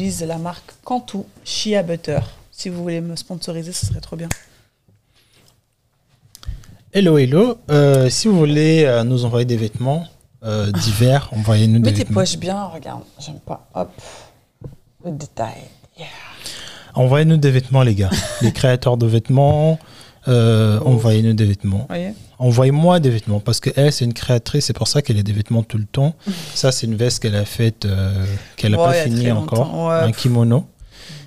J'utilise la marque Cantu Shea Butter. Si vous voulez me sponsoriser, ce serait trop bien. Hello, hello. Euh, si vous voulez euh, nous envoyer des vêtements euh, d'hiver, envoyez-nous des Mets tes poches bien, regarde. J'aime pas. Hop. Le détail. Yeah. Envoyez-nous des vêtements, les gars. les créateurs de vêtements, euh, envoyez-nous des vêtements. Voyez Envoyez-moi des vêtements parce que elle, c'est une créatrice, c'est pour ça qu'elle a des vêtements tout le temps. Ça, c'est une veste qu'elle a faite, euh, qu'elle n'a Ouais, pas fini encore, ouais. un kimono.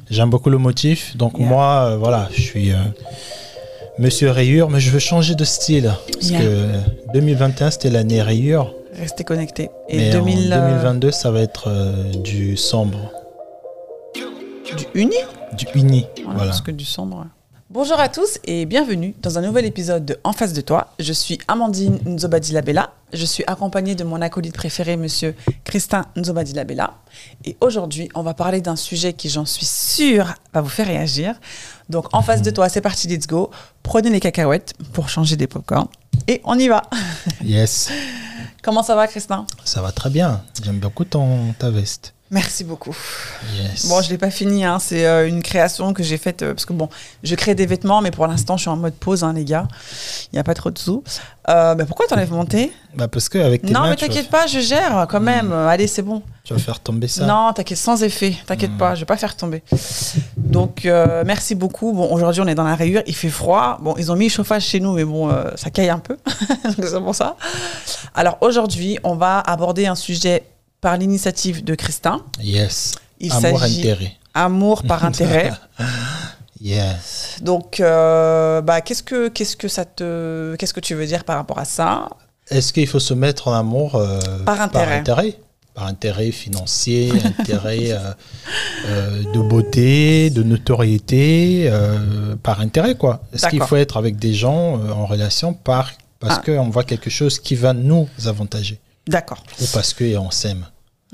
J'aime beaucoup le motif, donc Yeah. moi, euh, voilà, je suis euh, Monsieur Rayure, mais je veux changer de style parce Yeah. que 2021 c'était l'année Rayure, Restez connectés. Et mais 2000, en euh, 2022 ça va être du sombre, du uni? Du uni, Voilà, voilà. Parce que du sombre. Bonjour à tous et bienvenue dans un nouvel épisode de En face de toi. Je suis Amandine Nzobadilabella. Je suis accompagnée de mon acolyte préféré, monsieur Christin Nzobadilabella. Et aujourd'hui, on va parler d'un sujet qui, j'en suis sûre, va vous faire réagir. Donc, en face de toi, c'est parti, let's go. Prenez les cacahuètes pour changer des popcorns et on y va. Yes, Comment ça va, Christin? Ça va très bien. J'aime beaucoup ton ta veste. Merci beaucoup. Yes. Bon, je l'ai pas fini, hein. c'est euh, une création que j'ai faite euh, parce que bon, je crée des vêtements, mais pour l'instant, je suis en mode pause, hein, les gars. Il n'y a pas trop de sous. Euh, mais pourquoi t'enlèves mon thé? Bah parce que avec tes Non, mains, mais vas t'inquiète pas, je gère quand même. Euh, Allez, c'est bon. Tu vas faire tomber ça. Non, t'inquiète, sans effet. T'inquiète pas, je vais pas faire tomber. Donc, euh, merci beaucoup. Bon, aujourd'hui, on est dans la rayure, il fait froid. Bon, ils ont mis le chauffage chez nous, mais bon, ça caille un peu. C'est pour ça. Alors, aujourd'hui, on va aborder un sujet par l'initiative de Christin. Yes. Il Amour intérêt. amour par intérêt. Yes. Donc, euh, bah, qu'est-ce que qu'est-ce que ça te qu'est-ce que tu veux dire par rapport à ça? Est-ce qu'il faut se mettre en amour euh, Par intérêt. Par intérêt, Par intérêt financier, intérêt euh, de beauté, de notoriété, par intérêt quoi. Est-ce qu'il faut être avec des gens en relation par parce Ah. qu'on voit quelque chose qui va nous avantager? D'accord. ou parce qu'on s'aime?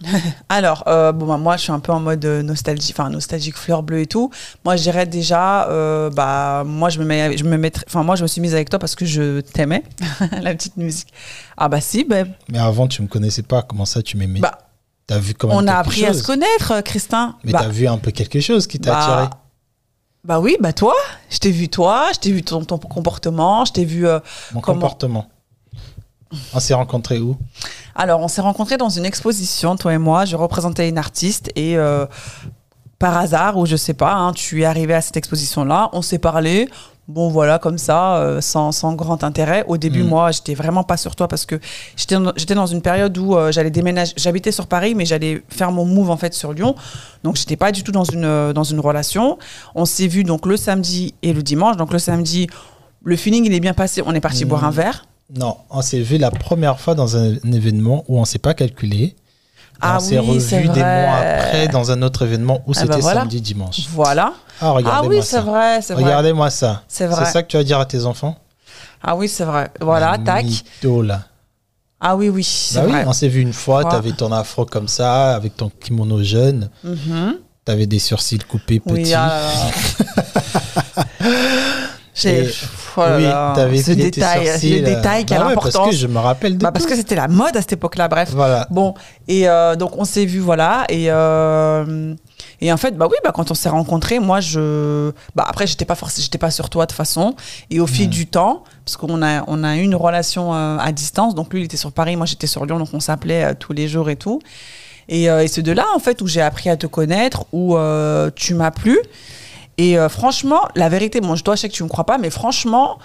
Alors, euh, bon, bah, moi, je suis un peu en mode euh, nostalgie, enfin nostalgique fleur bleue et tout. Moi, je dirais déjà, euh, bah, moi, je me mets, je me mettrais- enfin, moi, je me suis mise avec toi parce que je t'aimais, la petite musique. Ah bah si, ben, Mais avant, tu me connaissais pas. Comment ça, tu m'aimais? Bah, T'as vu on a appris à se connaître, Christin. Mais bah, t'as vu un peu quelque chose qui t'a bah, attiré? bah oui, bah toi, je t'ai vu toi, je t'ai vu ton, ton comportement, je t'ai vu. euh, Mon comment- comportement. On s'est rencontrés où? Alors, on s'est rencontrés dans une exposition, toi et moi. Je représentais une artiste et euh, par hasard, ou je sais pas, hein, tu es arrivé à cette exposition-là. On s'est parlé. Bon, voilà, comme ça, euh, sans, sans grand intérêt. Au début, Mm. moi, j'étais vraiment pas sur toi parce que j'étais dans- une période où euh, j'allais déménager. J'habitais sur Paris, mais j'allais faire mon move en fait sur Lyon. Donc, j'étais pas du tout dans une, dans une relation. On s'est vu donc le samedi et le dimanche. Donc, le samedi, le feeling, il est bien passé. On est parti Mm. boire un verre. Non, on s'est vu la première fois dans un, un événement où on s'est pas calculé. Ah on s'est oui, c'est revu des mois après dans un autre événement où Ah c'était bah voilà. samedi dimanche. Voilà. Ah Ah regardez-moi oui, c'est vrai, c'est vrai. Regardez-moi ça. C'est vrai. C'est ça que tu vas dire à tes enfants Ah oui, c'est vrai. Voilà, tac. mytho, là. Ah oui, oui, c'est Bah oui, vrai. on s'est vu une fois, Fois. tu avais ton afro comme ça, avec ton kimono jeune, Mhm. tu avais des sourcils coupés petits. Oui, ah. Et- Oh là oui, là, t'avais ce détail, sourcils, le euh, détail qui a bah ouais. Parce que je me rappelle de Bah, parce que c'était la mode à cette époque-là, bref. Voilà. Bon, et euh, donc on s'est vu, voilà, et, euh, et en fait, bah oui, bah, quand on s'est rencontrés, moi, je. Bah après, j'étais pas forcément, j'étais pas sur toi de toute façon, et au fil du temps, parce qu'on a, on a eu une relation euh, à distance, donc lui, il était sur Paris, moi, j'étais sur Lyon, donc on s'appelait tous les jours et tout. Et, et c'est de là, en fait, où j'ai appris à te connaître, où tu m'as plu. Et euh, franchement, la vérité, bon, je dois, sais que tu me crois pas, mais franchement,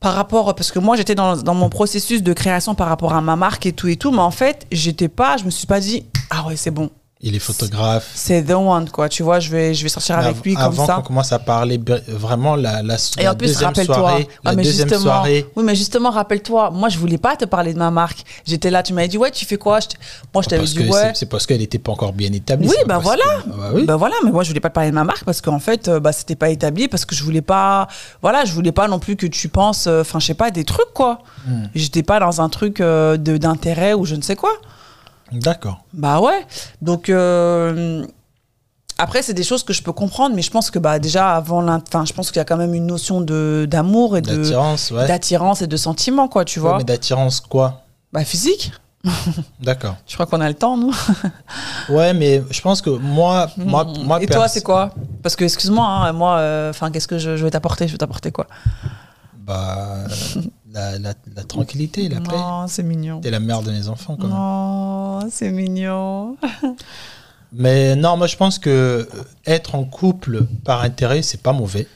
par rapport, parce que moi j'étais dans, dans mon processus de création par rapport à ma marque et tout et tout, mais en fait, j'étais pas, je me suis pas dit, ah ouais, c'est bon, Il est photographe. c'est the one, quoi, tu vois, je vais, je vais sortir Mais avec av- lui comme avant ça. qu'on commence à parler vraiment la, la, Et la en plus, deuxième rappelle-toi. soirée, Ah, la mais deuxième soirée, Oui, mais justement, rappelle-toi, moi, je voulais pas te parler de ma marque. J'étais là, tu m'avais dit, ouais, tu fais quoi? Je Moi, je t'avais dit, ouais. c'est- parce qu'elle n'était pas encore bien établie. Oui, bah parce voilà. que- Ah bah oui. Bah voilà, mais moi je voulais pas te parler de ma marque parce qu'en fait, euh, bah c'était pas établi parce que je voulais pas, voilà, je voulais pas non plus que tu penses, euh, enfin je sais pas, des trucs quoi. Hmm. J'étais pas dans un truc euh, d'intérêt ou je ne sais quoi. D'accord. Bah ouais. Donc euh, après c'est des choses que je peux comprendre, mais je pense que bah déjà avant, enfin je pense qu'il y a quand même une notion de d'amour et D'attirance, ouais. d'attirance et de sentiment quoi, tu Ouais, vois. mais d'attirance quoi? Bah physique. D'accord. Je crois qu'on a le temps, nous? Ouais, mais je pense que moi, moi, moi Et toi, c'est quoi? Parce que, excuse-moi, hein, moi, euh, enfin, qu'est-ce que je, je vais t'apporter? Je vais t'apporter quoi? Bah, la, la, la tranquillité, la paix. Non, c'est mignon. T'es la mère de mes enfants, quand même. Non, c'est mignon. Mais non, moi je pense que euh, être en couple par intérêt, c'est pas mauvais.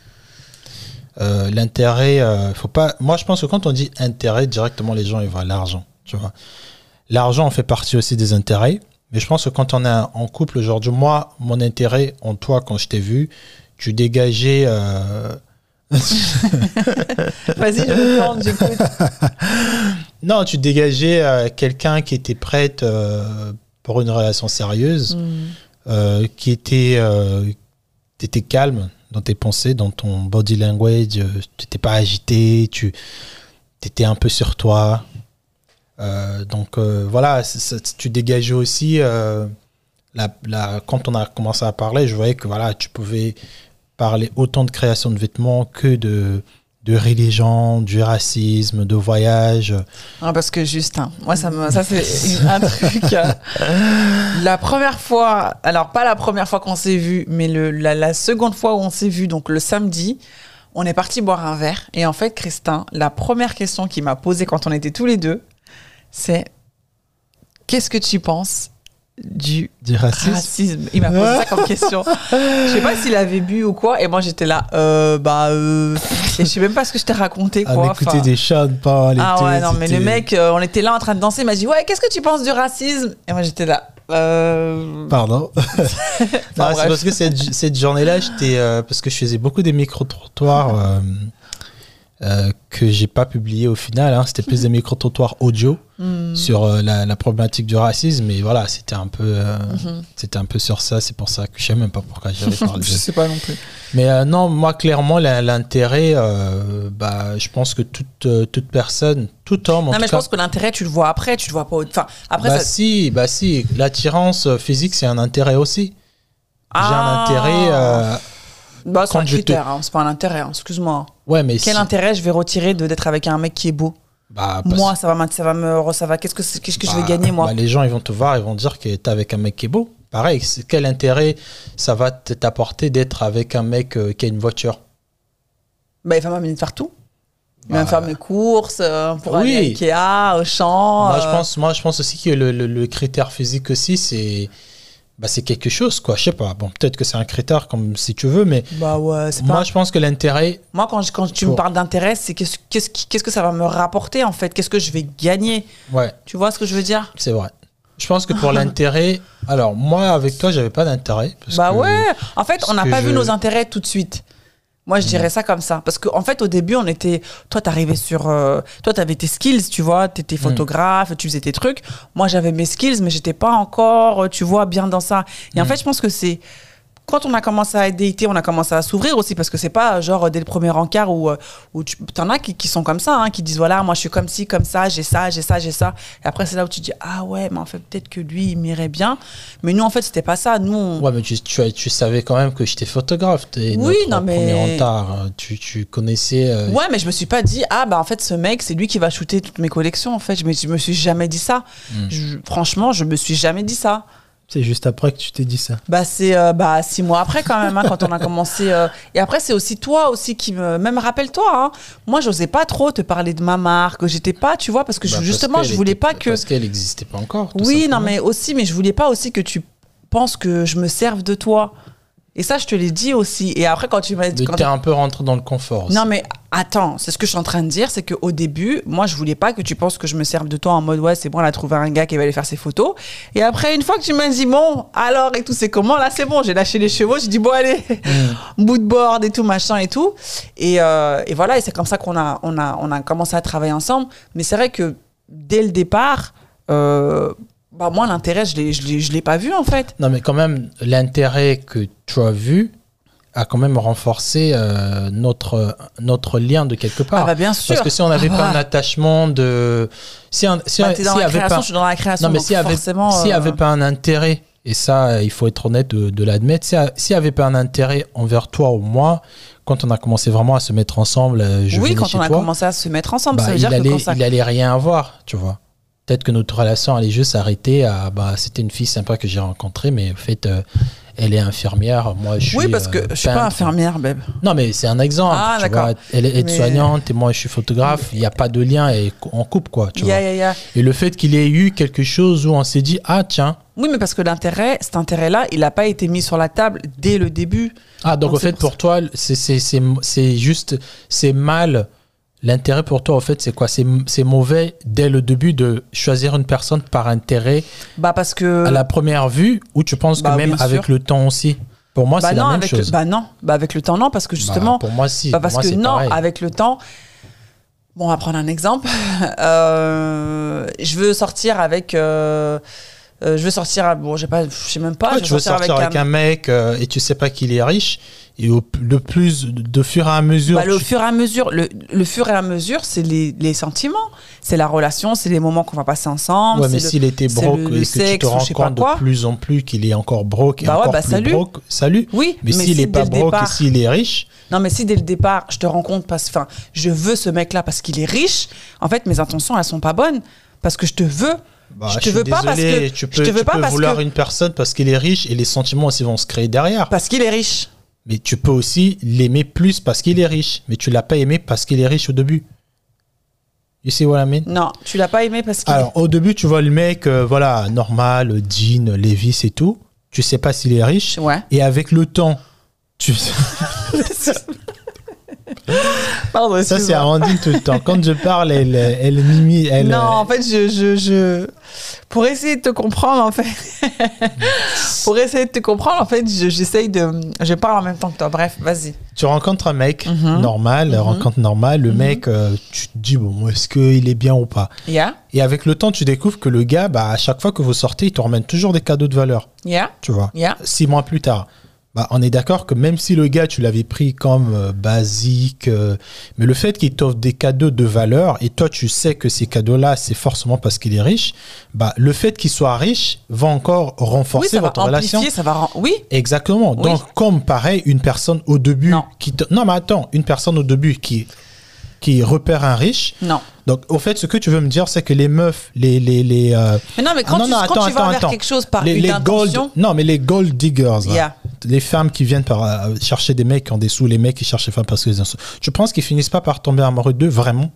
Euh, L'intérêt, euh, faut pas. Moi je pense que quand on dit intérêt, directement les gens ils voient l'argent. Tu vois, l'argent en fait partie aussi des intérêts. Mais je pense que quand on est en couple aujourd'hui, moi mon intérêt en toi quand je t'ai vu, tu dégageais. euh, Vas-y, je me tente, j'écoute. Non, tu dégageais euh, quelqu'un qui était prête euh, pour une relation sérieuse. Hmm. euh, qui était, t'étais calme dans tes pensées, dans ton body language, tu n'étais pas agité, tu étais un peu sur toi. Donc voilà, tu dégageais aussi, la, la- quand on a commencé à parler, je voyais que voilà, tu pouvais parler autant de création de vêtements que de, de religion, du racisme, de voyage. Ah, parce que Justin, moi, ça, me, ça c'est un truc. euh, la première fois, alors pas la première fois qu'on s'est vu, mais le, la, la seconde fois où on s'est vu, donc le samedi, on est parti boire un verre. Et en fait, Christin, la première question qu'il m'a posée quand on était tous les deux, c'est Qu'est-ce que tu penses du Du racisme racisme Il m'a posé ça comme question. Je sais pas s'il avait bu ou quoi. Et moi, j'étais là, euh, bah, euh, et je sais même pas ce que je t'ai raconté, quoi. écouter Enfin, des Sean Paul et ah ouais, non, mais le mec, euh, on était là en train de danser, il m'a dit Ouais, qu'est-ce que tu penses du racisme? Et moi j'étais là. Pardon. C'est parce que cette, cette journée-là, j'étais parce que je faisais beaucoup des micro-trottoirs euh, euh, que j'ai pas publié au final. hein. C'était plus des micro-trottoirs audio hmm, sur euh, la, la problématique du racisme. Mais voilà, c'était un peu, euh, mhm. c'était un peu sur ça. C'est pour ça que je sais même pas pourquoi j'avais parlé. Je sais pas non plus. Mais euh, non, moi clairement, la- l'intérêt, euh, bah, je pense que toute toute personne, tout homme, en Non, tout mais je cas, pense que l'intérêt, tu le vois après, tu le vois pas. Enfin, après, bah ça. si, bah si, l'attirance physique, c'est un intérêt aussi. J'ai un Ah. intérêt. Bah, c'est un je te- critère, hein, c'est pas un intérêt, hein, excuse-moi. Ouais, mais Quel si- intérêt je vais retirer de d'être avec un mec qui est beau bah, parce- Moi, ça va, ça va me. Ça va, qu'est-ce que, qu'est-ce que je vais bah, gagner, moi bah, Les gens, ils vont te voir, ils vont dire que t'es avec un mec qui est beau. Pareil, quel intérêt ça va t'apporter d'être avec un mec euh, qui a une voiture? Bah, il va m'amener de faire tout. Il va Bah, me faire mes courses euh, pour oui. aller à Ikea, au champ. moi, je euh, pense, moi, je pense aussi que le, le- le critère physique aussi, c'est bah, c'est quelque chose, quoi. Je sais pas. Bon, peut-être que c'est un critère comme si tu veux, mais Bah ouais, moi, pas. je pense que l'intérêt, Moi, quand, je- quand tu me parles d'intérêt, c'est qu'est-ce qui- qu'est-ce que ça va me rapporter en fait? Qu'est-ce que je vais gagner? Ouais, Tu vois ce que je veux dire? C'est vrai. Je pense que pour l'intérêt, alors moi, avec toi, j'avais pas d'intérêt. Bah que- ouais En fait, on n'a pas je- vu nos intérêts tout de suite. Moi, je dirais ça comme ça. Parce qu'en fait, au début, on était. Toi, t'arrivais sur. euh, Toi, t'avais tes skills, tu vois. T'étais photographe, tu faisais tes trucs. Moi, j'avais mes skills, mais j'étais pas encore, euh, tu vois, bien dans ça. Et en fait, je pense que c'est. Quand on a commencé à dater, on a commencé à s'ouvrir aussi parce que c'est pas genre dès le premier encart où, euh, où tu t'en as qui, qui sont comme ça, hein, qui disent voilà, moi je suis comme ci, comme ça, j'ai ça, j'ai ça, j'ai ça. Et après, c'est là où tu dis ah ouais, mais en fait, peut-être que lui, il m'irait bien. Mais nous, en fait, c'était pas ça. Nous, on- Ouais, mais tu, tu, savais quand même que j'étais photographe. Oui, notre non, mais- premier retard. Tu, tu connaissais. euh, Ouais, mais je me suis pas dit, ah bah en fait, ce mec, c'est lui qui va shooter toutes mes collections. En fait, je me, je me suis jamais dit ça. Mm. Je- franchement, je me suis jamais dit ça. C'est juste après que tu t'es dit ça. Bah, c'est euh, bah, six mois après, quand même, hein, quand on a commencé. euh, Et après, c'est aussi toi aussi qui me. Même rappelle-toi, hein, moi, j'osais pas trop te parler de ma marque. J'étais pas, tu vois, parce que je- Bah, parce justement, je voulais était- pas que. Parce qu'elle n'existait pas encore. tout Oui, non, mais aussi, mais je voulais pas aussi que tu penses que je me serve de toi. Et ça, je te l'ai dit aussi. Et après, quand tu m'as quand- T'es un peu rentré dans le confort. aussi. Non, mais attends, c'est ce que je suis en train de dire, c'est qu'au début, moi, je voulais pas que tu penses que je me serve de toi en mode, ouais, c'est bon, elle a trouvé un gars qui va aller faire ses photos. Et après, une fois que tu m'as dit, bon, alors, et tout, c'est comment, là, c'est bon, j'ai lâché les chevaux, j'ai dit, bon, allez, Mm. bout de board et tout, machin et tout. Et, euh, et voilà, et c'est comme ça qu'on a, on a, on a commencé à travailler ensemble. Mais c'est vrai que dès le départ, euh, bah, moi, l'intérêt, je je l'ai pas vu, en fait. Non, mais quand même, l'intérêt que tu as vu a quand même renforcé euh, notre, notre lien de quelque part. Ah, bah, bien sûr. Parce que si on n'avait Ah, pas un bah. attachement de. Si, un- si, Bah, un- dans la avait création, pas- je suis dans la création. Non, mais donc s'il n'y avait, forcément, s'il y euh, avait pas un intérêt, et ça, il faut être honnête de, de l'admettre, s'il n'y avait pas un intérêt envers toi ou moi, quand on a commencé vraiment à se mettre ensemble, euh, je oui, quand on a toi, commencé à se mettre ensemble, bah, ça veut il, dire allait, ça il allait rien avoir, tu vois. Peut-être que notre relation allait juste s'arrêter à. Bah, c'était une fille sympa que j'ai rencontrée, mais en fait, euh, elle est infirmière. Moi, je suis. Oui, parce que euh, je suis pas infirmière, babe. Non, mais c'est un exemple. Ah, tu d'accord. vois. Elle est Mais- aide-soignante et moi, je suis photographe. Il n'y a pas de lien et on coupe, quoi. Tu vois. Et le fait qu'il ait eu quelque chose où on s'est dit, ah, tiens. Oui, mais parce que l'intérêt, cet intérêt-là, il n'a pas été mis sur la table dès le début. Ah, donc, Donc, au fait, pour pour toi, c'est- c'est c'est- c'est juste. C'est mal. L'intérêt pour toi, au fait, c'est quoi? C'est mauvais dès le début de choisir une personne par intérêt Bah parce que. à la première vue ou tu penses Bah, que même bien avec le temps aussi? Pour moi, bah c'est la même avec chose. Le, bah non, bah avec le temps non, parce que Bah, justement, pour moi, si. bah parce moi, que non, pareil. avec le temps. Bon, on va prendre un exemple. Euh, je veux sortir avec. euh, euh, je veux sortir. Bon, j'ai pas, je sais même pas. Ouais, je tu veux sortir avec, un mec euh, et tu sais pas qu'il est riche et au, le plus de fur et à mesure. Bah, le tu- fur et à mesure, le, le fur et à mesure, c'est les, les sentiments, c'est la relation, c'est les moments qu'on va passer ensemble. Ouais, mais s'il était broke le- et que tu te rends compte de plus en plus qu'il est encore broke et Bah ouais, encore bah, plus salut. broke, salut. Oui, Mais, s'il si est dès pas broke départ- et s'il est riche, Non, mais si dès le départ, je te rends compte, parce, enfin, je veux ce mec-là parce qu'il est riche, en fait, mes intentions, elles sont pas bonnes. Parce que je te veux. bah, je te veux pas parce que. tu peux, je te veux tu pas peux parce vouloir que. une personne parce qu'il est riche et les sentiments aussi vont se créer derrière. Parce qu'il est riche. Mais tu peux aussi l'aimer plus parce qu'il est riche. Mais tu l'as pas aimé parce qu'il est riche au début. You see what I mean? Non, tu l'as pas aimé parce qu'il. Alors, au début, tu vois le mec, euh, voilà, normal, jean, Levis et tout. Tu sais pas s'il est riche. Ouais. Et avec le temps, tu... Pardon, ça c'est. Amandine tout le temps. Quand je parle, elle, elle mimi, elle. Non, euh, en fait, je, je, je- Pour essayer de te comprendre, en fait. pour essayer de te comprendre, en fait, je- j'essaye de. Je parle en même temps que toi. Bref, vas-y. Tu rencontres un mec Mhm. normal, Mhm. rencontre normale, le Mhm. mec, euh, tu te dis, bon, est-ce qu'il est bien ou pas? Yeah? Et avec le temps, tu découvres que le gars, bah, à chaque fois que vous sortez, il te ramène toujours des cadeaux de valeur. Yeah? Tu vois? Yeah? six mois plus tard. Bah, on est d'accord que même si le gars, tu l'avais pris comme euh, basique, euh, mais le fait qu'il t'offre des cadeaux de valeur, et toi, tu sais que ces cadeaux-là, c'est forcément parce qu'il est riche, bah, le fait qu'il soit riche va encore Oui, renforcer ça va votre relation. amplifier, ça va. Oui? Exactement. Oui. Donc, comme pareil, une personne au début Non. qui te... Non, mais attends, une personne au début qui, qui repère un riche. Non. Donc, au fait, ce que tu veux me dire, c'est que les meufs, les... les, les euh, Mais non, mais quand non, tu, non, quand attends, tu vas attends, vers attends. quelque chose par les, une les gold, intention. non, mais les gold diggers, les femmes qui viennent par, euh, chercher des mecs qui ont des sous, les mecs qui cherchent les femmes parce qu'ils ont des. Tu penses qu'ils finissent pas par tomber amoureux d'eux, vraiment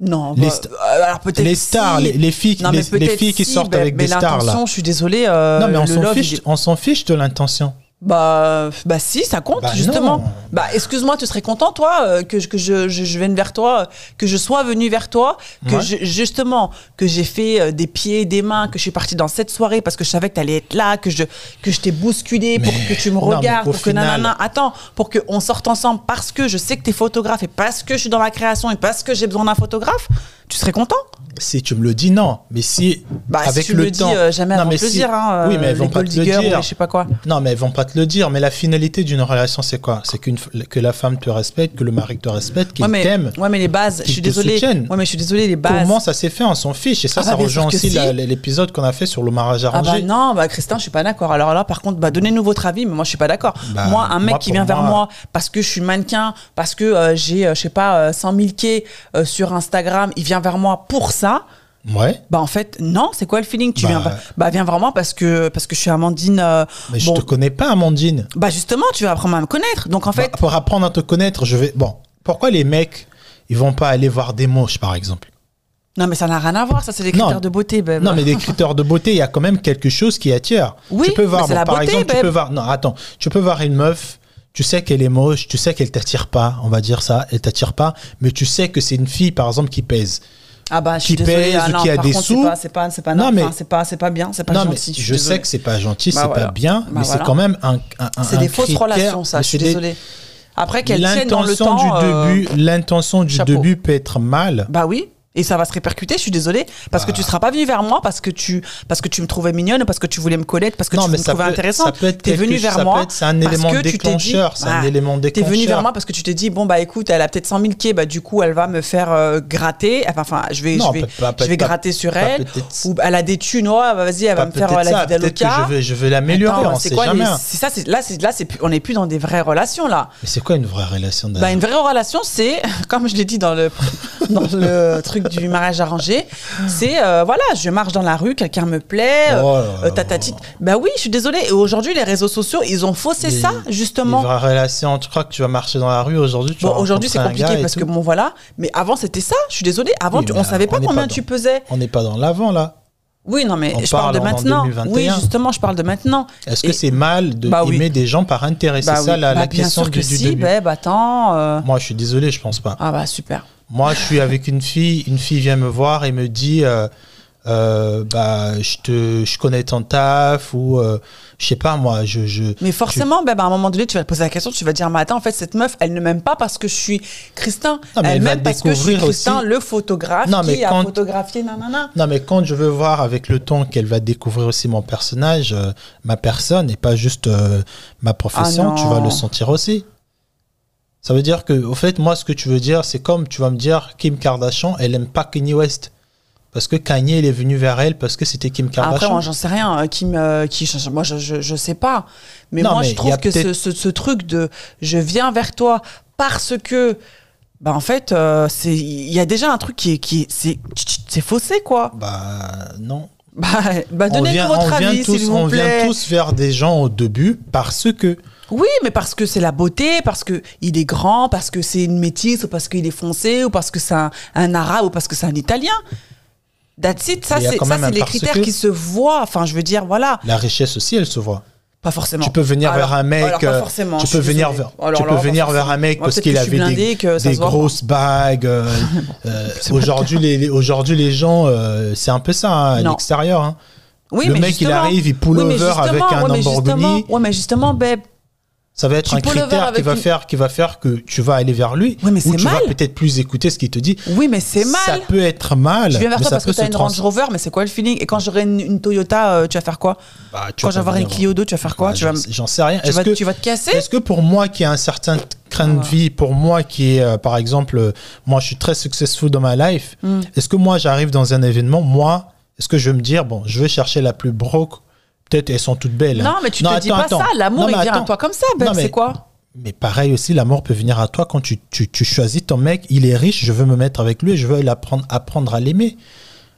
Non, Les bah, euh, alors peut-être Les stars, si. les, les filles, Non, les, filles qui sortent mais- avec mais des stars, là. je suis désolée. euh, non, mais on s'en fiche, il on s'en fiche de l'intention. Bah, bah si, ça compte Bah justement. non. Bah excuse-moi, tu serais content toi euh, que, je- que je, je, je vienne vers toi, euh, que je sois venu vers toi, que Ouais. je- justement que j'ai fait euh, des pieds, des mains, que je suis partie dans cette soirée parce que je savais que tu allais être là, que je que je t'ai bousculé pour que tu me regardes, pour que nanana. Attends, pour que on sorte ensemble parce que je sais que tu es photographe et parce que je suis dans la création et parce que j'ai besoin d'un photographe, tu serais content? Si tu me le dis, non. Mais si, Bah avec si tu le le temps. dis, jamais Non, mais le si- dire. Hein, Oui, mais elles vont pas te le dire. je sais pas quoi. Non, mais elles vont pas te le dire. Mais la finalité d'une relation, c'est quoi? C'est qu'une que la femme te respecte, que le mari te respecte, qu'il Ouais t'aime. ouais, mais les bases, je suis désolée. Ouais, mais je suis désolée, les bases. Comment ça s'est fait? On s'en fiche. Et ça, Ah bah, ça bien rejoint aussi si. l'épisode qu'on a fait sur le mariage Ah arrangé. bah non, bah Christin, je suis pas d'accord. Alors là, par contre, bah donnez-nous votre avis, mais moi je suis pas d'accord. Bah, moi, un mec moi, qui vient vers moi- parce que je suis mannequin, parce que euh, j'ai, euh, je sais pas, euh, 100 000 quais euh, sur Instagram, il vient vers moi pour ça. Ouais. Bah en fait, non, c'est quoi le feeling Tu Bah, viens, vers- bah viens moi parce que parce que je suis Amandine. euh, Mais je bon, te connais pas, Amandine. bah justement, tu vas apprendre à me connaître. Donc en fait, Bah, pour apprendre à te connaître, je vais. Bon, pourquoi les mecs, ils vont pas aller voir des moches, par exemple? Non mais ça n'a rien à voir. Ça c'est des Non. critères de beauté. babe. Non, mais des critères de beauté, il y a quand même quelque chose qui attire. Oui, tu peux voir, mais c'est bon, la par beauté, exemple, tu peux voir. Non, attends, tu peux voir une meuf. Tu sais qu'elle est moche, tu sais qu'elle t'attire pas, on va dire ça, elle t'attire pas, mais tu sais que c'est une fille, par exemple, qui pèse. Ah bah je suis qui désolée. pèse ah ou non, qui a par des contre, sous. C'est pas, c'est pas, c'est pas, Non, mais- c'est pas, c'est pas bien, c'est pas non, gentil. mais suis je sais que c'est pas gentil, Bah c'est voilà. pas bien, Bah mais c'est quand même un, un, un- C'est des fausses relations, ça. Je suis désolée. Après qu'elles tiennent dans le L'intention temps. du euh, début, l'intention du chapeau. début peut être mal. Bah oui. Et ça va se répercuter, je suis désolée, parce que tu seras pas venu vers moi parce que tu parce que tu me trouvais mignonne, parce que tu voulais me connaître, parce que tu me trouvais intéressante. T'es quelque venu vers moi C'est un élément tu déclencheur. C'est un Ah, élément déclencheur. venu vers moi parce que tu t'es dit bon bah écoute elle a peut-être 100 000 quais bah du coup elle va me faire euh, gratter enfin enfin je vais Non, je vais, peut- pas- je vais pas- gratter sur elle ou elle a des thunes ouais, bah, vas-y elle va me faire euh, la vie que je vais, je vais l'améliorer, on c'est sait quoi, jamais. c'est ça c'est là c'est là c'est on n'est plus dans des vraies relations là Mais c'est quoi une vraie relation bah, une vraie relation, c'est, comme je l'ai dit dans le, dans le truc du mariage arrangé. C'est, euh, voilà, je marche dans la rue, quelqu'un me plaît, euh, Oh euh, tatati. Bah oui, je suis désolée. Et aujourd'hui, les réseaux sociaux, ils ont faussé Les- ça, justement. Les tu crois que tu vas marcher dans la rue aujourd'hui tu Bon, aujourd'hui, c'est compliqué parce que bon, voilà. Mais avant, c'était ça. Je suis désolée. Avant, Oui, tu- on savait pas on combien pas tu pesais. On n'est pas dans l'avant là. Oui, non, mais On je parle de parle maintenant. 2021. Oui, justement, je parle de maintenant. Est-ce que c'est mal de Bah oui. aimer des gens par intérêt? C'est Bah ça la, Bah, la bien question sûr que du, si. début. Bah, bah, attends. euh, Moi, je suis désolé, je pense pas. Ah bah super. Moi, je suis avec une fille, une fille vient me voir et me dit euh, euh, bah je te je connais ton taf ou euh, je sais pas moi, je je Mais forcément, ben, ben, à un moment donné, tu vas te poser la question, tu vas dire, mais attends, en fait, cette meuf, elle ne m'aime pas parce que je suis Christin. Non, elle elle m'aime parce que je suis Christin, aussi- le photographe Non, mais qui a quand- photographié, nanana. Non, mais quand je veux voir avec le temps qu'elle va découvrir aussi mon personnage, euh, ma personne et pas juste ma profession, Ah tu vas le sentir aussi. Ça veut dire que, au fait, moi, ce que tu veux dire, c'est comme tu vas me dire Kim Kardashian, elle aime pas Kanye West. Parce que Kanye, il est venu vers elle parce que c'était Kim Après, Kardashian. moi, j'en sais rien. euh, Qui me, qui, moi, je, je, je sais pas. Mais Non, moi, mais je trouve que ce, ce, ce truc de je viens vers toi parce que, bah, en fait, euh, c'est, il y a déjà un truc qui est, qui est, c'est, c'est faussé, quoi. Bah, non. Bah, bah on donnez vient, votre on avis, s'il on vous plaît. vient tous vers des gens au début parce que. Oui, mais parce que c'est la beauté, parce que il est grand, parce que c'est une métisse, ou parce qu'il est foncé, ou parce que c'est un, un arabe, ou parce que c'est un italien. That's it. Ça, il c'est les critères qui se voient. Enfin, je veux dire, voilà. La richesse aussi, elle se voit. Pas forcément. Tu peux venir Alors- vers un mec, alors, pas euh, forcément, tu peux venir vers, Alors tu peux venir vers un mec Moi, parce qu'il avait des, ça des voit, grosses bagues. euh, euh, aujourd'hui, les, les- aujourd'hui, les gens, euh, c'est un peu ça hein, à l'extérieur. hein. Oui, le mais mec, il justement- arrive, il pull Oui, over avec un ouais, Lamborghini. Ouais, mais justement, babe, Ça va être Tu un critère qui va une- faire, qui va faire que tu vas aller vers lui. Ouais, mais ou tu vas peut-être plus écouter ce qu'il te dit. oui, mais c'est Ça mal. peut être mal. Je viens vers mais toi ça parce que t'as se une Range Rover, mais c'est quoi le feeling? Et quand j'aurai une, une Toyota, euh, tu vas faire quoi? Bah, tu Quand avoir une Clio 2, tu vas faire quoi? Bah, tu, vas, j'en- sais rien. tu, Est-ce vas, que tu vas te casser? Est-ce que pour moi qui ai un certain train de vie, pour moi qui est, euh, par exemple, euh, moi je suis très successful dans ma life, Hmm. est-ce que moi j'arrive dans un événement, moi, est-ce que je vais me dire, bon, je vais chercher la plus broke, peut-être elles sont toutes belles. hein. Non, mais tu te dis attends, pas attends. ça. L'amour, il vient à toi comme ça, mais- C'est quoi? Mais pareil aussi, l'amour peut venir à toi quand tu, tu, tu choisis ton mec, il est riche, je veux me mettre avec lui et je veux l'apprendre, apprendre à l'aimer.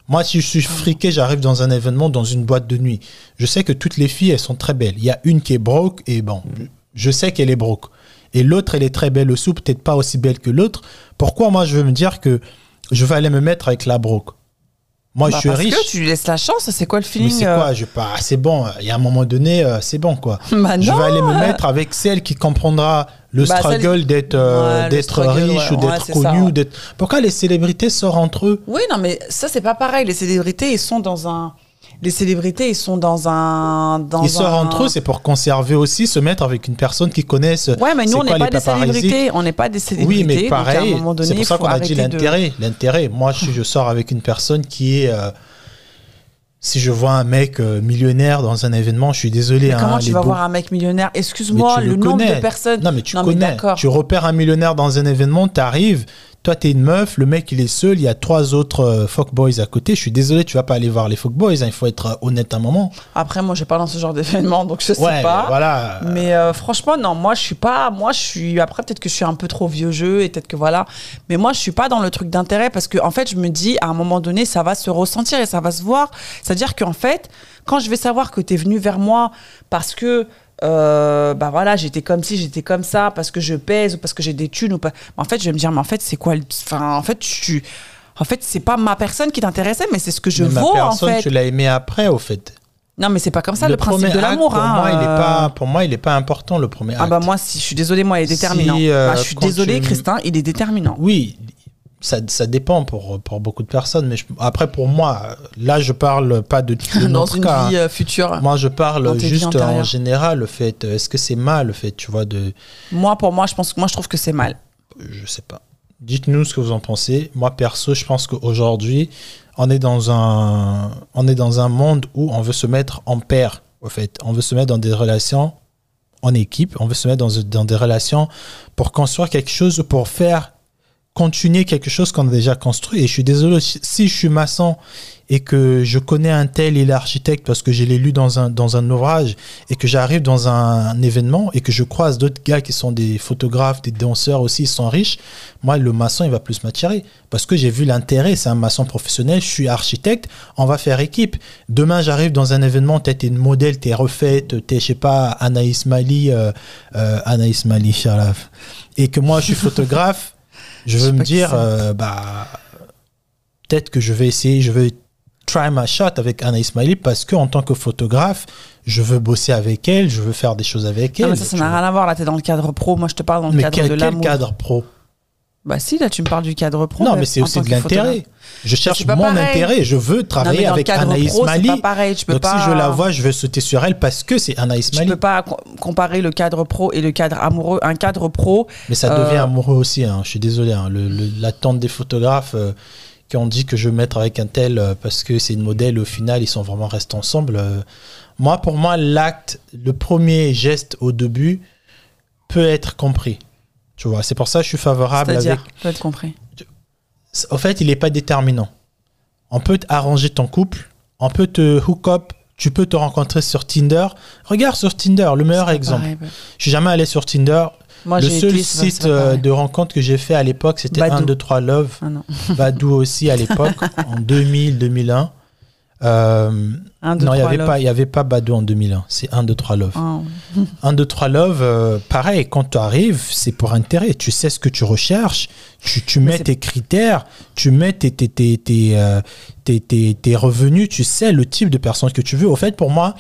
Moi, si je suis friqué, j'arrive dans un événement, dans une boîte de nuit. Je sais que toutes les filles, elles sont très belles. Il y a une qui est broke et bon, je sais qu'elle est broke. Et l'autre, elle est très belle aussi, peut-être pas aussi belle que l'autre. Pourquoi moi, je veux me dire que je vais aller me mettre avec la broke? Moi, Bah, je suis parce riche. que tu lui laisses la chance, c'est quoi le feeling c'est euh quoi je pas, ah, C'est bon. Il y a un moment donné, euh, c'est bon quoi. Bah je vais aller me mettre avec celle qui comprendra le Bah, struggle d'être euh, Ouais, d'être riche ouais, ou ouais, d'être c'est connu. ou d'être- Pourquoi les célébrités sortent entre eux? Oui, non, mais ça, c'est pas pareil. Les célébrités, ils sont dans un. Les célébrités, ils sont dans un. Dans Ils sortent un- entre eux, c'est pour conserver aussi, se mettre avec une personne qui connaissent. Ouais, mais nous, on n'est pas des célébrités. On n'est pas des célébrités. Oui, mais pareil, c'est pour ça qu'on a dit de- l'intérêt. L'intérêt, moi, je, je sors avec une personne qui est. euh, si je vois un mec euh, millionnaire dans un événement, je suis désolé. Mais hein, comment tu vas beaux- voir un mec millionnaire? Mais Excuse-moi, tu le, nombre de personnes. Non, mais tu Non, mais connais. d'accord. tu repères un millionnaire dans un événement, tu arrives, toi, t'es une meuf, le mec, il est seul, il y a trois autres euh, fuckboys à côté. Je suis désolé, tu vas pas aller voir les fuckboys, hein, il faut être euh, honnête un moment. Après, moi, je pas dans ce genre d'événement, donc je sais ouais, pas. voilà. Mais euh, franchement, non, moi je suis pas. Moi je suis. Après, peut-être que je suis un peu trop vieux jeu et peut-être que voilà. Mais moi je suis pas dans le truc d'intérêt parce que en fait, je me dis à un moment donné, ça va se ressentir et ça va se voir. C'est-à-dire qu'en fait, quand je vais savoir que tu es venu vers moi parce que. Euh, bah voilà, j'étais comme ci, j'étais comme ça, parce que je pèse ou parce que j'ai des thunes ou pas. En fait, je vais me dire, mais en fait, c'est quoi le- Enfin, en fait, tu. En fait, c'est pas ma personne qui t'intéressait, mais c'est ce que je Mais ma vaux, en personne, fait. tu l'as aimé après, au fait. Non, mais c'est pas comme ça le, principe premier de l'amour. pour, hein, moi, il est euh. pas, pour moi, il n'est pas important, le premier Ah bah moi, si, je suis désolée, moi, il est déterminant. Si, euh, Ah, je suis quand désolée, tu- Christin, il est déterminant. Oui, ça, ça dépend pour, pour beaucoup de personnes. Mais je- après, pour moi, là, je parle pas de, de Dans notre une cas. vie euh, future. Moi, je parle juste en général, le fait. Est-ce que c'est mal, le fait, tu vois, de. Moi, pour moi, je pense moi, je trouve que c'est mal. Je sais pas. Dites-nous ce que vous en pensez. Moi, perso, je pense qu'aujourd'hui, on est dans un, on est dans un monde où on veut se mettre en paire, au fait. On veut se mettre dans des relations en équipe. On veut se mettre dans, dans des relations pour construire quelque chose, pour faire continuer quelque chose qu'on a déjà construit. Et je suis désolé, si je suis maçon et que je connais un tel, il est architecte parce que je l'ai lu dans un, dans un ouvrage et que j'arrive dans un, événement et que je croise d'autres gars qui sont des photographes, des danseurs aussi, ils sont riches, moi, le maçon, il va plus m'attirer parce que j'ai vu l'intérêt. C'est un maçon professionnel, je suis architecte, on va faire équipe. Demain, j'arrive dans un événement, tu es une modèle, tu es refaite, tu es, je sais pas, Anaïs Mali, euh, euh, Anaïs Mali, Sharaf, et que moi, je suis photographe, je veux me dire, euh, bah, peut-être que je vais essayer, je vais try my shot avec Anna Ismaili parce que en tant que photographe, je veux bosser avec elle, je veux faire des choses avec elle. Mais ça, ça n'a rien à voir. Là, tu es dans le cadre pro. Moi, je te parle dans le cadre de l'amour. quel cadre pro? Bah si, là tu me parles du cadre pro. Non, mais c'est aussi de l'intérêt. Je cherche mon intérêt. Je veux travailler avec Anaïs Mali. Pas pareil. Tu peux Donc pas... si je la vois, je vais sauter sur elle parce que c'est Anaïs Mali. Tu peux pas comparer le cadre pro et le cadre amoureux. Un cadre pro. Mais ça devient euh, amoureux aussi. Hein. Je suis désolé. Hein. L'attente des photographes. Euh, qui ont dit que je veux mettre avec un tel euh, parce que c'est une modèle, au final, ils sont vraiment restés ensemble. moi, pour moi, l'acte, le premier geste au début peut être compris. Tu vois, c'est pour ça que je suis favorable avec. peut être compris. En fait, il n'est pas déterminant. On peut arranger ton couple, on peut te hook up, tu peux te rencontrer sur Tinder. Regarde sur Tinder, le meilleur exemple. Je Je suis jamais allé sur Tinder. Moi, le seul site euh, de rencontre que j'ai fait à l'époque, c'était 1, 2, 3 Love. Ah Badou aussi à l'époque, en 2000, 2001. Euh, non, il n'y avait, pas, y avait pas Badou en 2001. C'est 1, 2, 3 Love. 1, 2, 3 Love, pareil, quand tu arrives, c'est pour intérêt. Tu sais ce que tu recherches, tu, tu mets tes critères, tu mets tes, tes, tes, tes, euh, tes, revenus, tu sais le type de personne que tu veux. Au fait, pour moi,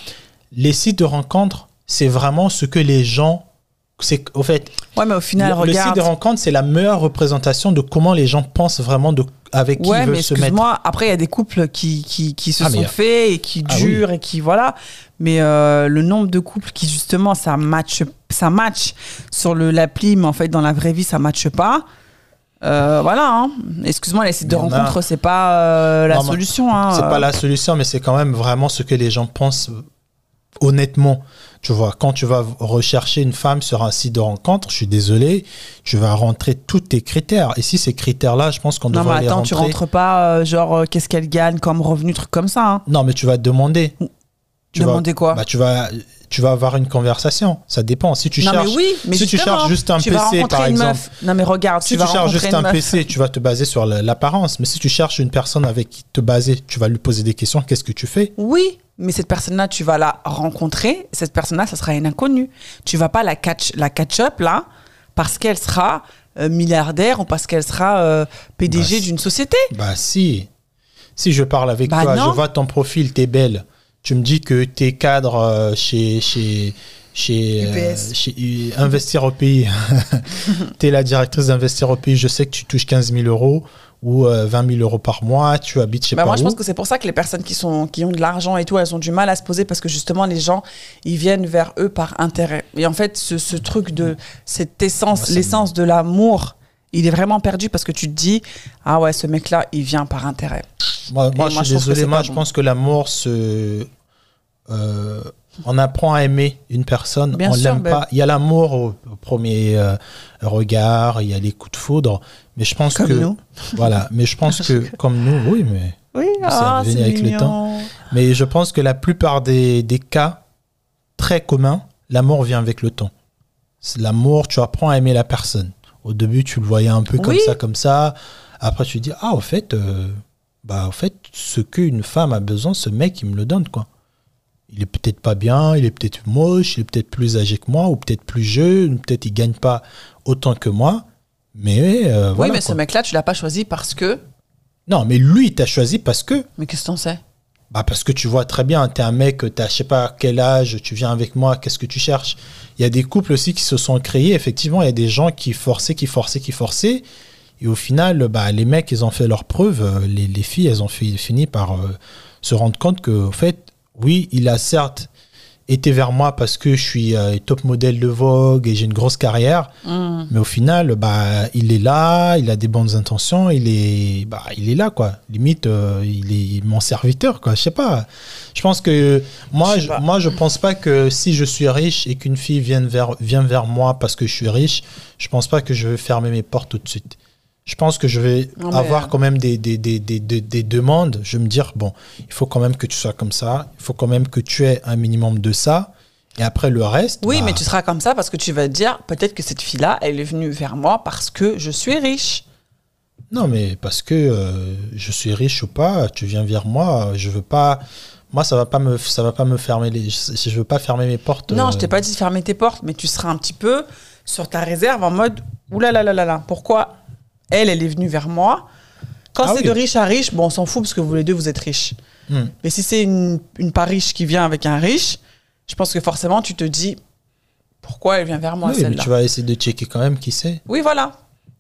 les sites de rencontres, c'est vraiment ce que les gens c'est au fait ouais mais au final le, regarde... le site de rencontre c'est la meilleure représentation de comment les gens pensent vraiment de avec qui ouais, ils veulent se mettre. moi après il y a des couples qui, qui, qui se ah, sont faits et qui ah durent et qui voilà. Mais euh, le nombre de couples qui justement ça match ça match sur le l'appli mais en fait dans la vraie vie ça matche pas. Euh, voilà, hein. excuse-moi, les sites de rencontre, c'est pas euh, la solution. Hein, c'est pas la solution, mais c'est quand même vraiment ce que les gens pensent honnêtement. Tu vois, quand tu vas rechercher une femme sur un site de rencontre, je suis désolé, tu vas rentrer tous tes critères. Et si ces critères-là, je pense qu'on devrait les rentrer. Non, mais attends, tu rentres pas, euh, genre, euh, qu'est-ce qu'elle gagne comme revenu, truc comme ça. Hein. Non, mais tu vas te demander. Tu demander quoi bah, tu vas tu vas avoir une conversation. Ça dépend. Si tu non, cherches, mais oui, mais si tu cherches juste un PC, par exemple. Non, mais regarde, si tu, cherches juste un PC, tu vas te baser sur l'apparence. Mais si tu cherches une personne avec qui te baser, tu vas lui poser des questions. Qu'est-ce que tu fais Oui, mais cette personne-là, tu vas la rencontrer. Cette personne-là, ça sera une inconnue. Tu vas pas la catch, la catch up là parce qu'elle sera euh, milliardaire ou parce qu'elle sera euh, PDG bah, d'une société. Bah si. Si je parle avec bah, toi, je vois ton profil, t'es belle tu me dis que tu es cadre euh, chez, chez, chez, euh, Investir au pays. tu es la directrice d'Investir au pays. Je sais que tu touches 15 000 euros ou 20 euh, 000 euros par mois. Tu habites chez bah Moi, je pense que c'est pour ça que les personnes qui, sont, qui ont de l'argent et tout, elles ont du mal à se poser parce que justement, les gens, ils viennent vers eux par intérêt. Et en fait, ce, ce truc de cette essence, l'essence de l'amour, il est vraiment perdu parce que tu te dis, ah ouais, ce mec-là, il vient par intérêt. Moi, moi je suis désolé, moi, je pense que l'amour se euh, on apprend à aimer une personne, on l'aime ben pas. Il y a l'amour au, premier euh, regard, il y a les coups de foudre, mais je pense comme que nous. voilà, mais je pense que comme nous, oui, mais oui, ah, c'est avec le temps. Mais je pense que la plupart des, des cas très communs, l'amour vient avec le temps. L'amour, tu apprends à aimer la personne. Au début, tu le voyais un peu comme ça, comme ça. Après, tu dis ah, au fait, euh, bah, au fait, ce qu'une femme a besoin, ce mec, il me le donne, quoi il est peut-être pas bien, il est peut-être moche, il est peut-être plus âgé que moi, ou peut-être plus jeune, peut-être il gagne pas autant que moi. Mais euh, Oui, mais ce mec-là, tu l'as pas choisi parce que. Non, mais lui, il t'a choisi parce que. Mais qu'est-ce que t'en sais? Bah parce que tu vois très bien, tu es un mec, tu je sais pas quel âge, tu viens avec moi, qu'est-ce que tu cherches? Il y a des couples aussi qui se sont créés, effectivement, il y a des gens qui forçaient, qui forçaient, qui forçaient. Et au final, bah, les mecs, ils ont fait leur preuve, euh, les, les filles, elles ont fini par euh, se rendre compte que, au fait, oui, il a certes été vers moi parce que je suis euh, top modèle de Vogue et j'ai une grosse carrière. Mm. Mais au final, bah, il est là, il a des bonnes intentions, il est, bah, il est là, quoi. Limite, euh, il est mon serviteur, quoi. Je sais pas. Je pense que moi, je, moi, je pense pas que si je suis riche et qu'une fille vienne vers, vient vers moi parce que je suis riche, je pense pas que je vais fermer mes portes tout de suite. Je pense que je vais Non, avoir euh, quand même des, des, des, des, des- des demandes. Je vais me dire, bon, il faut quand même que tu sois comme ça. Il faut quand même que tu aies un minimum de ça. Et après, le reste. Oui, bah, mais tu seras comme ça parce que tu vas te dire peut-être que cette fille-là, elle est venue vers moi parce que je suis riche. Non, mais parce que euh, je suis riche ou pas, tu viens vers moi. Je veux pas. Moi, ça va pas me, ça va pas me fermer les. Je je veux pas fermer mes portes. Non, euh, je t'ai pas dit de fermer tes portes, mais tu seras un petit peu sur ta réserve en mode oulala là là là là. Pourquoi elle, elle est venue vers moi Quand Ah c'est oui. de riche à riche, bon, on s'en fout parce que vous les deux, vous êtes riches. hmm. Mais si c'est une, une pas riche qui vient avec un riche, je pense que forcément, tu te dis pourquoi elle vient vers moi, Oui, celle-là? tu vas essayer de checker quand même qui c'est. Oui, voilà.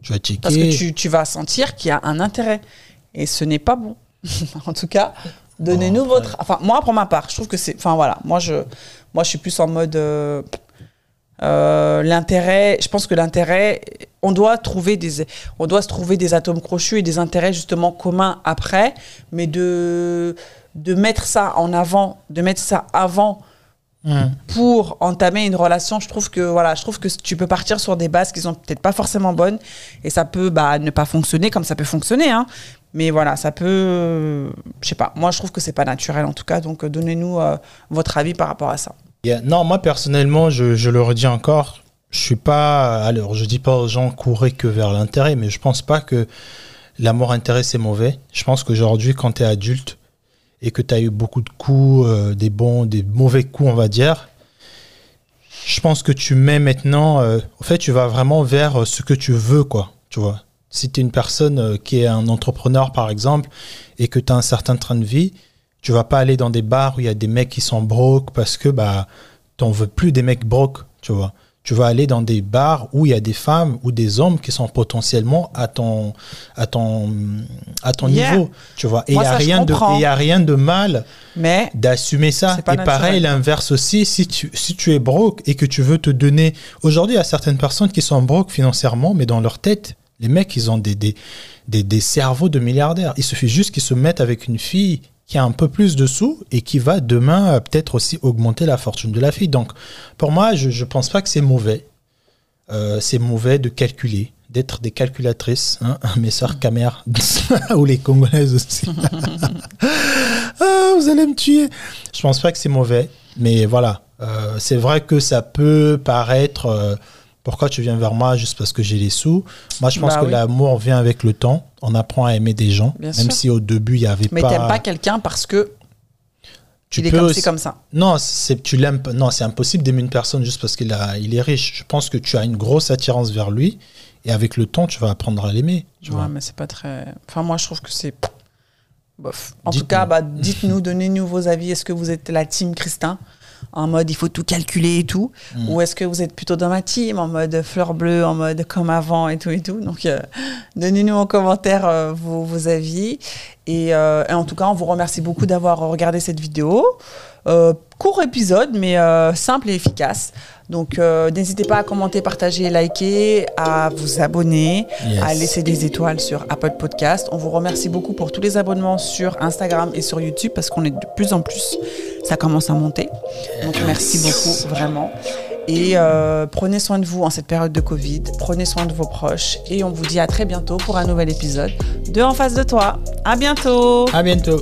Tu vas checker. Parce que tu, tu vas sentir qu'il y a un intérêt. Et ce n'est pas bon. en tout cas, donnez-nous votre. Enfin, moi, pour ma part, je trouve que c'est. Enfin, voilà. Moi, je, moi, je suis plus en mode. euh, euh, l'intérêt, je pense que l'intérêt, on doit trouver des, on doit se trouver des atomes crochus et des intérêts justement communs après, mais de, de mettre ça en avant, de mettre ça avant Hmm. pour entamer une relation, je trouve que voilà, je trouve que tu peux partir sur des bases qui sont peut-être pas forcément bonnes et ça peut bah, ne pas fonctionner comme ça peut fonctionner, hein. Mais voilà, ça peut, euh, je sais pas. Moi, je trouve que c'est pas naturel en tout cas. Donc, euh, donnez-nous euh, votre avis par rapport à ça. Non, moi personnellement, je, le redis encore, je suis pas. Alors, je dis pas aux gens courez que vers l'intérêt, mais je pense pas que l'amour intérêt c'est mauvais. Je pense qu'aujourd'hui, quand tu es adulte et que tu as eu beaucoup de coups, euh, des bons, des mauvais coups, on va dire, je pense que tu mets maintenant. euh, en fait, tu vas vraiment vers euh, ce que tu veux, quoi. Tu vois. Si tu es une personne euh, qui est un entrepreneur, par exemple, et que tu as un certain train de vie, tu vas pas aller dans des bars où il y a des mecs qui sont broke parce que bah t'en veux plus des mecs broke, tu vois. Tu vas aller dans des bars où il y a des femmes ou des hommes qui sont potentiellement à ton à ton à ton Yeah. niveau, tu vois. Et il y a ça, rien de il y a rien de mal Mais d'assumer ça. Et pareil, l'inverse aussi, si tu, si tu es broke et que tu veux te donner... Aujourd'hui, a certaines personnes qui sont broke financièrement, mais dans leur tête, les mecs, ils ont des, des, des, des cerveaux de milliardaires. Il suffit juste qu'ils se mettent avec une fille qui a un peu plus de sous et qui va demain euh, peut-être aussi augmenter la fortune de la fille. Donc, pour moi, je ne pense pas que c'est mauvais. Euh, c'est mauvais de calculer, d'être des calculatrices, hein, mes sœurs camères ou les Congolaises aussi. Ah, vous allez me tuer. Je pense pas que c'est mauvais, mais voilà. Euh, c'est vrai que ça peut paraître. Pourquoi tu viens vers moi juste parce que j'ai les sous? Moi, je pense Bah que oui. l'amour vient avec le temps. On apprend à aimer des gens, Bien même sûr. si au début il y avait mais pas. t'aimes pas quelqu'un parce que tu il est peux comme aussi- ci comme ça. Non, c'est tu l'aimes pas. Non, c'est impossible d'aimer une personne juste parce qu'il a, il est riche. Je pense que tu as une grosse attirance vers lui et avec le temps, tu vas apprendre à l'aimer. Ouais, vois. mais c'est pas très. Enfin, moi, je trouve que c'est. Bof. En tout cas, bah, dites-nous, donnez-nous vos avis. Est-ce que vous êtes la team Christin? En mode il faut tout calculer et tout Mm. Ou est-ce que vous êtes plutôt dans ma team en mode fleur bleue, en mode comme avant et tout et tout Donc, euh, donnez-nous en commentaire euh, vos, vos avis. Et, euh, et en tout cas, on vous remercie beaucoup d'avoir regardé cette vidéo. Euh, court épisode, mais euh, simple et efficace. Donc, euh, n'hésitez pas à commenter, partager, liker, à vous abonner, Yes. à laisser des étoiles sur Apple Podcast. On vous remercie beaucoup pour tous les abonnements sur Instagram et sur YouTube parce qu'on est de plus en plus. Ça commence à monter. Donc, merci beaucoup, vraiment. Et euh, prenez soin de vous en cette période de Covid. Prenez soin de vos proches. Et on vous dit à très bientôt pour un nouvel épisode de En face de toi. À bientôt! À bientôt.